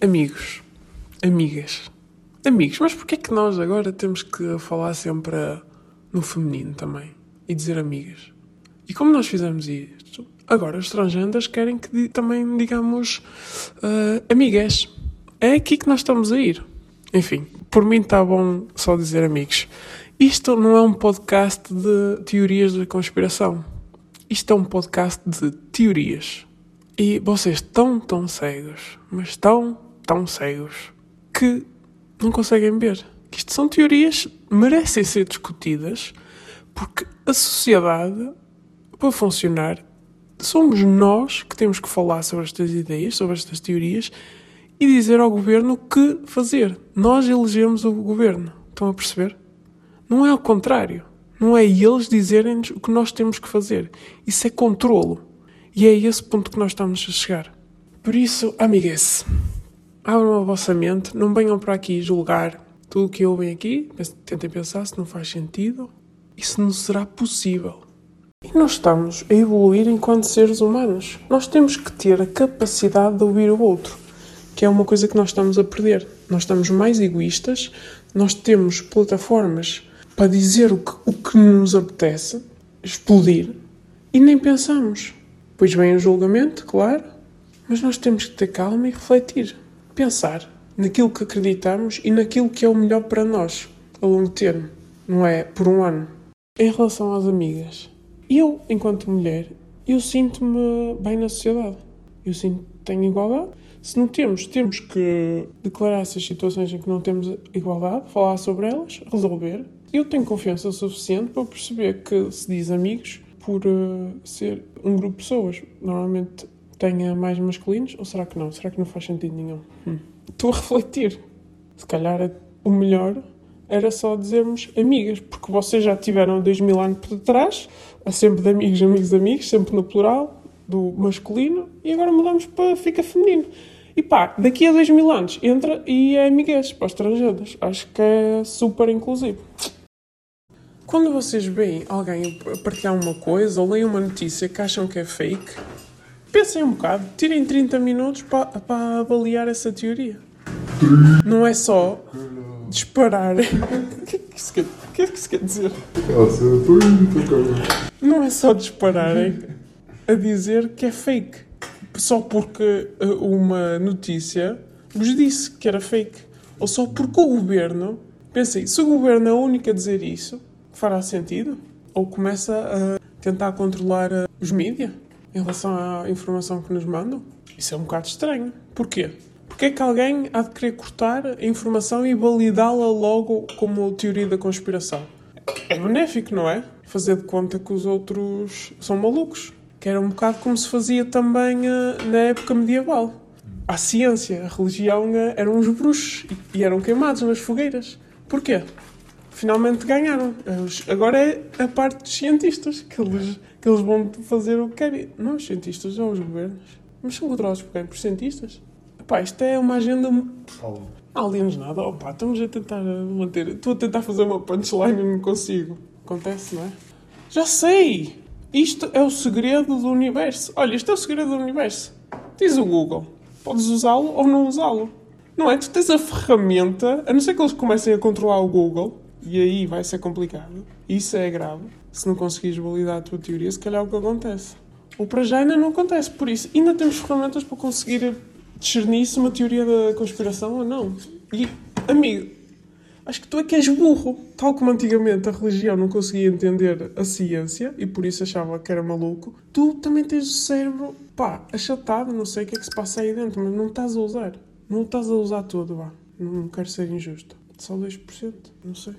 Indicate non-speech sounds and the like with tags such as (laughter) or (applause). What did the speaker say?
Amigos. Amigas. Amigos. Mas porquê é que nós agora temos que falar sempre no feminino também? E dizer amigas? E como nós fizemos isto, agora os transgendas querem que também digamos uh, amigas. É aqui que nós estamos a ir. Enfim, por mim está bom só dizer amigos. Isto não é um podcast de teorias da conspiração. Isto é um podcast de teorias. E vocês estão tão cegos, mas tão, tão cegos, que não conseguem ver. Que isto são teorias merecem ser discutidas porque a sociedade, para funcionar, somos nós que temos que falar sobre estas ideias, sobre estas teorias e dizer ao governo o que fazer. Nós elegemos o governo. Estão a perceber? Não é ao contrário. Não é eles dizerem-nos o que nós temos que fazer. Isso é controlo. E é esse ponto que nós estamos a chegar. Por isso, amigues, abram a vossa mente, não venham para aqui julgar tudo o que ouvem aqui, tentem pensar se não faz sentido. Isso não será possível. E nós estamos a evoluir enquanto seres humanos. Nós temos que ter a capacidade de ouvir o outro, que é uma coisa que nós estamos a perder. Nós estamos mais egoístas, nós temos plataformas para dizer o que, o que nos apetece, explodir, e nem pensamos. Pois vem o julgamento, claro, mas nós temos que ter calma e refletir. Pensar naquilo que acreditamos e naquilo que é o melhor para nós, a longo termo, não é por um ano. Em relação às amigas, eu, enquanto mulher, eu sinto-me bem na sociedade. Eu sinto que tenho igualdade. Se não temos, temos que declarar essas situações em que não temos igualdade, falar sobre elas, resolver eu tenho confiança suficiente para perceber que se diz amigos por uh, ser um grupo de pessoas. Normalmente tenha mais masculinos, ou será que não? Será que não faz sentido nenhum? Hum. Estou a refletir. Se calhar o melhor era só dizermos amigas, porque vocês já tiveram dois mil anos por trás, sempre de amigos, amigos, amigos, sempre no plural, do masculino, e agora mudamos para fica feminino. E pá, daqui a dois mil anos entra e é amiguês para estrangeiros. Acho que é super inclusivo. Quando vocês veem alguém partilhar uma coisa ou leem uma notícia que acham que é fake, pensem um bocado, tirem 30 minutos para, avaliar essa teoria. Não é só disparar. (laughs) O que é que isso quer, que é quer dizer? Não é só dispararem a dizer que é fake. Só porque uh, uma notícia vos disse que era fake. Ou só porque o governo. Pensei, se o governo é o único a dizer isso, fará sentido? Ou começa a tentar controlar eh, os mídias em relação à informação que nos mandam? Isso é um bocado estranho. Porquê? Porque é que alguém há de querer cortar a informação e validá-la logo como teoria da conspiração? É benéfico, não é? Fazer de conta que os outros são malucos. Que era um bocado como se fazia também uh, na época medieval. A ciência, a religião uh, eram os bruxos e eram queimados nas fogueiras. Porquê? Finalmente ganharam. Agora é a parte dos cientistas, que eles, que eles vão fazer o que querem. Não os cientistas, são os governos. Mas são controlados por quem? Por cientistas. Epá, isto é uma agenda... Aliens nada. Opa, estamos a tentar manter... Estou a tentar fazer uma punchline e não consigo. Acontece, não é? Já sei! Isto é o segredo do universo. Olha, isto é o segredo do universo. Diz o Google. Podes usá-lo ou não usá-lo. Não é? Tu tens a ferramenta, a não ser que eles comecem a controlar o Google, e aí vai ser complicado. Isso é grave. Se não conseguires validar a tua teoria, se calhar é o que acontece. Ou para já ainda não acontece. Por isso, ainda temos ferramentas para conseguir discernir se uma teoria da conspiração ou não. E, amigo, acho que tu é que és burro. Tal como antigamente a religião não conseguia entender a ciência e por isso achava que era maluco, tu também tens o cérebro, pá, achatado, não sei o que é que se passa aí dentro, mas não estás a usar. Não estás a usar todo, vá. Não quero ser injusto. Só 2%, não sei.